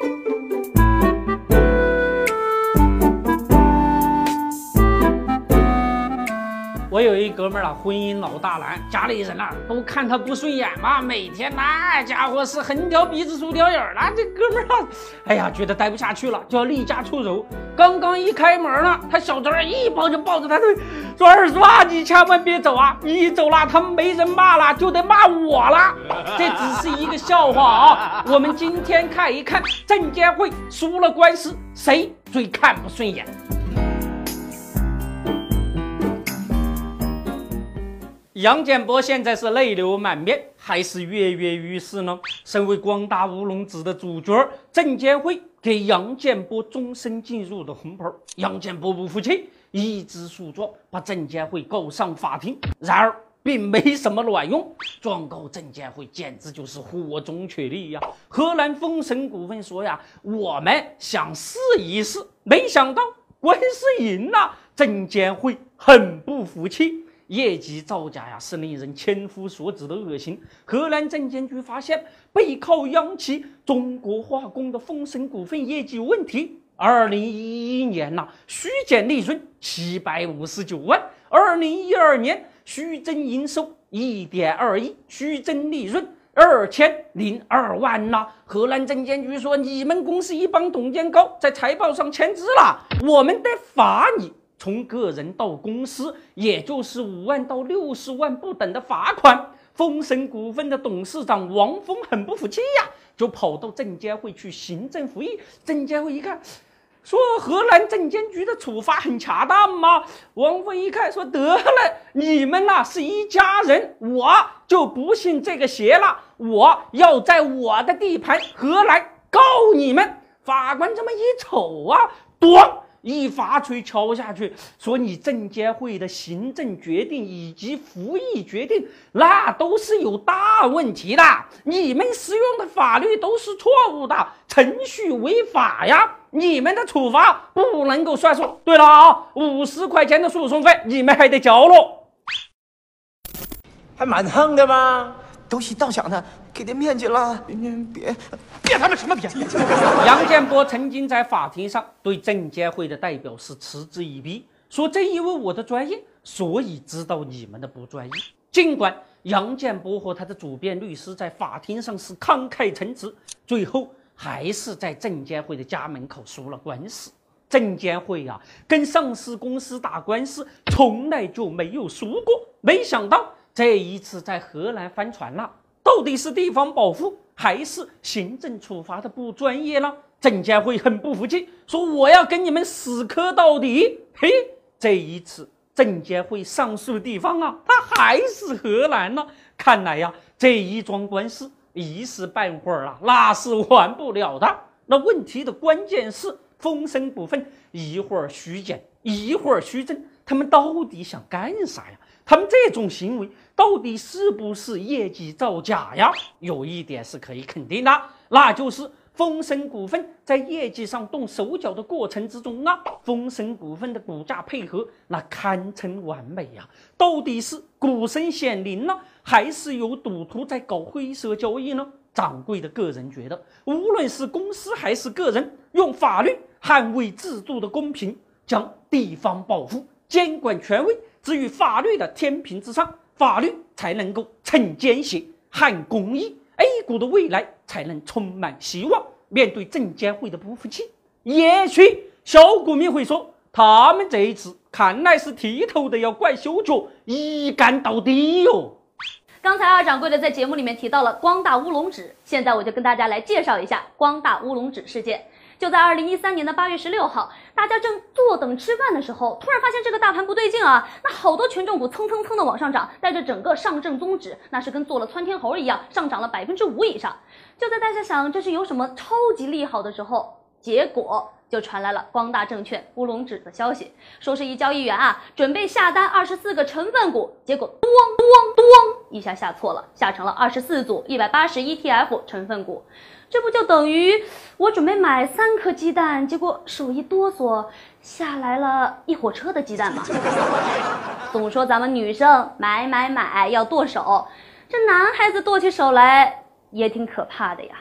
我有哥们儿啊，婚姻老大难，家里人啊都看他不顺眼嘛，每天那家伙是横挑鼻子竖挑眼儿，那这哥们儿啊，哎呀，觉得待不下去了，就要离家出走。刚刚一开门呢，他小侄儿一抱就抱着他腿，说：“二叔啊，你千万别走啊，你一走了，他们没人骂了，就得骂我了。”这只是一个笑话啊，我们今天看一看证监会输了官司，谁最看不顺眼。杨建波现在是泪流满面，还是跃跃欲试呢？身为光大乌龙指的主角，证监会给杨建波终身进入的红牌，杨建波不服气，一纸诉状把证监会告上法庭。然而，并没什么卵用，状告证监会简直就是火中取栗呀！河南丰神股份说呀，我们想试一试，没想到官司赢了，证监会很不服气。业绩造假呀，是令人千夫所指的恶行。河南证监局发现，背靠央企中国化工的丰盛股份业绩有问题。二零一一年呐，虚减利润七百五十九万；二零一二年虚增营收一点二亿，虚增利润二千零二万呐。河南证监局说，你们公司一帮董监高在财报上签字了，我们得罚你。从个人到公司，也就是五万到六十万不等的罚款。丰神股份的董事长王峰很不服气呀，就跑到证监会去行政复议。证监会一看，说河南证监局的处罚很恰当吗？王峰一看，说得了，你们呐是一家人，我就不信这个邪了，我要在我的地盘河南告你们。法官这么一瞅啊，咣！一发锤敲下去，说你证监会的行政决定以及复议决定，那都是有大问题的。你们使用的法律都是错误的，程序违法呀！你们的处罚不能够算数。对了啊，五十块钱的诉讼费你们还得交喽，还蛮横的吗？都是倒想的，给点面子了，别别他妈什么别！杨建波曾经在法庭上对证监会的代表是嗤之以鼻，说正因为我的专业，所以知道你们的不专业。尽管杨建波和他的主辩律师在法庭上是慷慨陈词，最后还是在证监会的家门口输了官司。证监会啊，跟上市公司打官司从来就没有输过，没想到。这一次在河南翻船了，到底是地方保护还是行政处罚的不专业呢？证监会很不服气，说我要跟你们死磕到底。嘿，这一次证监会上诉的地方啊，他还是河南呢。看来呀，这一桩官司一时半会儿啊，那是完不了的。那问题的关键是，丰盛股份一会儿虚减，一会儿虚增，他们到底想干啥呀？他们这种行为到底是不是业绩造假呀？有一点是可以肯定的，那就是丰盛股份在业绩上动手脚的过程之中啊，丰盛股份的股价配合那堪称完美呀。到底是股神显灵呢，还是有赌徒在搞灰色交易呢？掌柜的个人觉得，无论是公司还是个人，用法律捍卫制度的公平，将地方保护监管权威。置于法律的天平之上，法律才能够惩奸邪、撼公义，A 股的未来才能充满希望。面对证监会的不服气，也许小股民会说，他们这一次看来是剃头的要拐修脚，一干到底哟。刚才二掌柜的在节目里面提到了光大乌龙指，现在我就跟大家来介绍一下光大乌龙指事件。就在二零一三年的八月十六号，大家正坐等吃饭的时候，突然发现这个大盘不对劲啊！那好多权重股蹭蹭蹭的往上涨，带着整个上证综指，那是跟做了窜天猴一样，上涨了百分之五以上。就在大家想这是有什么超级利好的时候，结果就传来了光大证券乌龙指的消息，说是一交易员啊准备下单二十四个成分股，结果咣咣咣一下下错了，下成了二十四组一百八十 ETF 成分股。这不就等于我准备买三颗鸡蛋，结果手一哆嗦，下来了一火车的鸡蛋吗？总说咱们女生买买买要剁手，这男孩子剁起手来也挺可怕的呀。